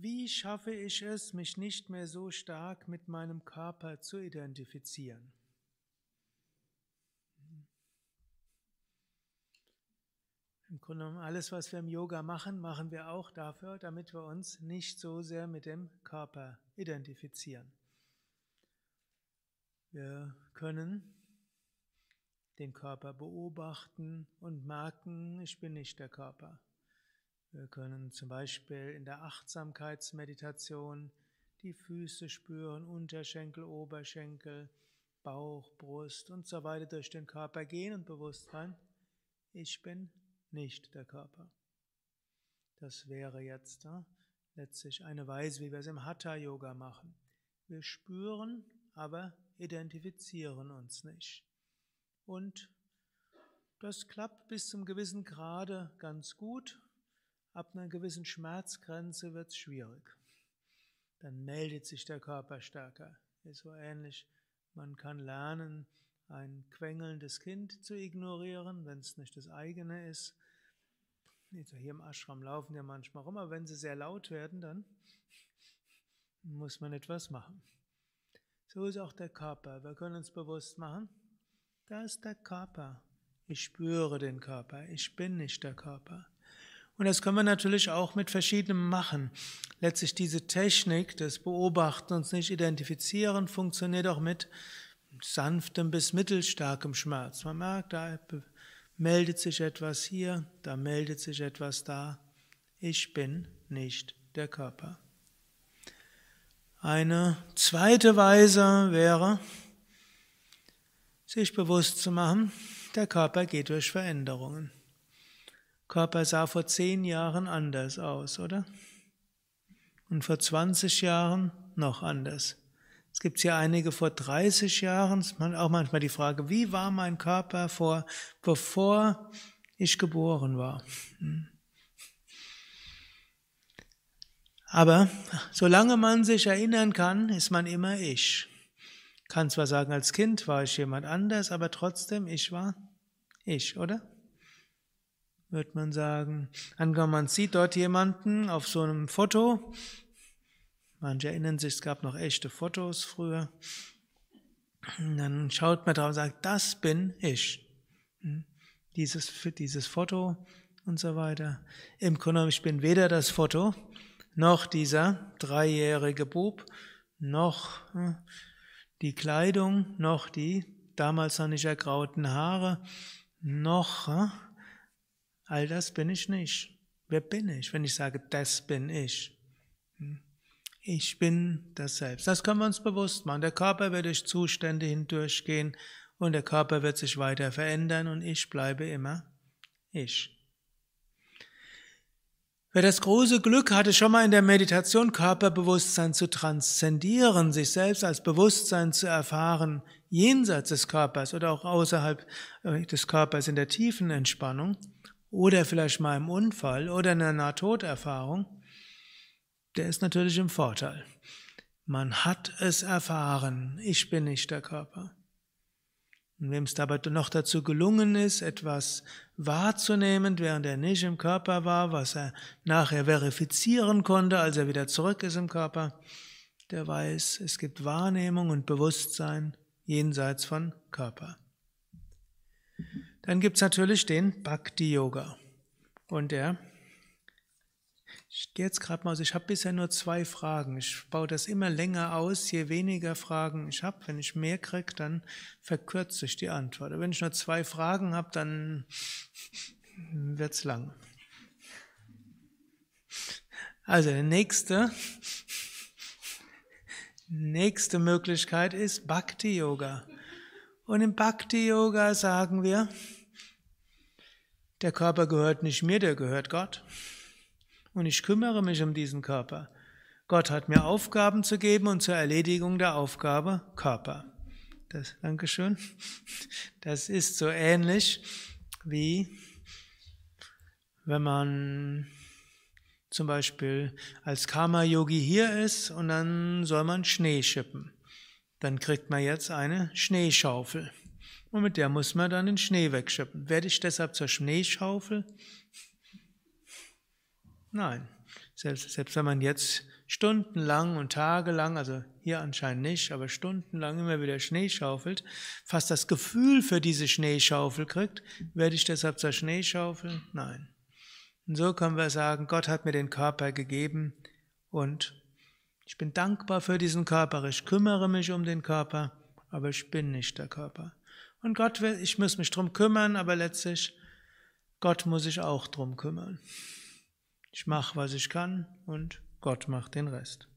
Wie schaffe ich es, mich nicht mehr so stark mit meinem Körper zu identifizieren? Im Grunde genommen, alles, was wir im Yoga machen, machen wir auch dafür, damit wir uns nicht so sehr mit dem Körper identifizieren. Wir können den Körper beobachten und merken, ich bin nicht der Körper. Wir können zum Beispiel in der Achtsamkeitsmeditation die Füße spüren, Unterschenkel, Oberschenkel, Bauch, Brust und so weiter durch den Körper gehen und bewusst sein, ich bin nicht der Körper. Das wäre jetzt ja, letztlich eine Weise, wie wir es im Hatha-Yoga machen. Wir spüren, aber identifizieren uns nicht. Und das klappt bis zum gewissen Grade ganz gut Ab einer gewissen Schmerzgrenze wird es schwierig. Dann meldet sich der Körper stärker. Ist so ähnlich. Man kann lernen, ein quengelndes Kind zu ignorieren, wenn es nicht das eigene ist. Hier im Ashram laufen ja manchmal rum, aber wenn sie sehr laut werden, dann muss man etwas machen. So ist auch der Körper. Wir können uns bewusst machen, da ist der Körper. Ich spüre den Körper. Ich bin nicht der Körper. Und das können wir natürlich auch mit verschiedenem machen. Letztlich diese Technik des Beobachten und nicht identifizieren funktioniert auch mit sanftem bis mittelstarkem Schmerz. Man merkt, da meldet sich etwas hier, da meldet sich etwas da. Ich bin nicht der Körper. Eine zweite Weise wäre, sich bewusst zu machen, der Körper geht durch Veränderungen. Körper sah vor zehn Jahren anders aus, oder? Und vor 20 Jahren noch anders. Es gibt hier einige vor 30 Jahren, auch manchmal die Frage, wie war mein Körper vor, bevor ich geboren war? Hm. Aber solange man sich erinnern kann, ist man immer ich. Kann zwar sagen, als Kind war ich jemand anders, aber trotzdem, ich war ich, oder? Wird man sagen. Angenommen, man sieht dort jemanden auf so einem Foto. Manche erinnern sich, es gab noch echte Fotos früher. Und dann schaut man drauf und sagt, das bin ich. Hm? Dieses, dieses Foto und so weiter. Im Grunde ich bin weder das Foto, noch dieser dreijährige Bub, noch hm, die Kleidung, noch die damals noch nicht ergrauten Haare, noch hm, All das bin ich nicht. Wer bin ich, wenn ich sage, das bin ich? Hm? Ich bin das Selbst. Das können wir uns bewusst machen. Der Körper wird durch Zustände hindurchgehen und der Körper wird sich weiter verändern und ich bleibe immer ich. Wer das große Glück hatte, schon mal in der Meditation Körperbewusstsein zu transzendieren, sich selbst als Bewusstsein zu erfahren, jenseits des Körpers oder auch außerhalb äh, des Körpers in der tiefen Entspannung, oder vielleicht mal im Unfall oder in einer Nahtoderfahrung, der ist natürlich im Vorteil. Man hat es erfahren, ich bin nicht der Körper. Und wem es dabei noch dazu gelungen ist, etwas wahrzunehmen, während er nicht im Körper war, was er nachher verifizieren konnte, als er wieder zurück ist im Körper, der weiß, es gibt Wahrnehmung und Bewusstsein jenseits von Körper. Dann gibt es natürlich den Bhakti-Yoga. Und der, ich gehe jetzt gerade mal aus, ich habe bisher nur zwei Fragen. Ich baue das immer länger aus, je weniger Fragen ich habe. Wenn ich mehr kriege, dann verkürze ich die Antwort. wenn ich nur zwei Fragen habe, dann wird es lang. Also, die nächste, nächste Möglichkeit ist Bhakti-Yoga. Und im Bhakti-Yoga sagen wir, der Körper gehört nicht mir, der gehört Gott. Und ich kümmere mich um diesen Körper. Gott hat mir Aufgaben zu geben und zur Erledigung der Aufgabe Körper. Das, Dankeschön. Das ist so ähnlich wie wenn man zum Beispiel als Karma-Yogi hier ist und dann soll man Schnee schippen. Dann kriegt man jetzt eine Schneeschaufel. Und mit der muss man dann den Schnee wegschippen. Werde ich deshalb zur Schneeschaufel? Nein. Selbst, selbst wenn man jetzt stundenlang und tagelang, also hier anscheinend nicht, aber stundenlang immer wieder Schnee schaufelt, fast das Gefühl für diese Schneeschaufel kriegt, werde ich deshalb zur Schneeschaufel? Nein. Und so können wir sagen, Gott hat mir den Körper gegeben und ich bin dankbar für diesen Körper, ich kümmere mich um den Körper, aber ich bin nicht der Körper. Und Gott will, ich muss mich drum kümmern, aber letztlich, Gott muss sich auch drum kümmern. Ich mache, was ich kann und Gott macht den Rest.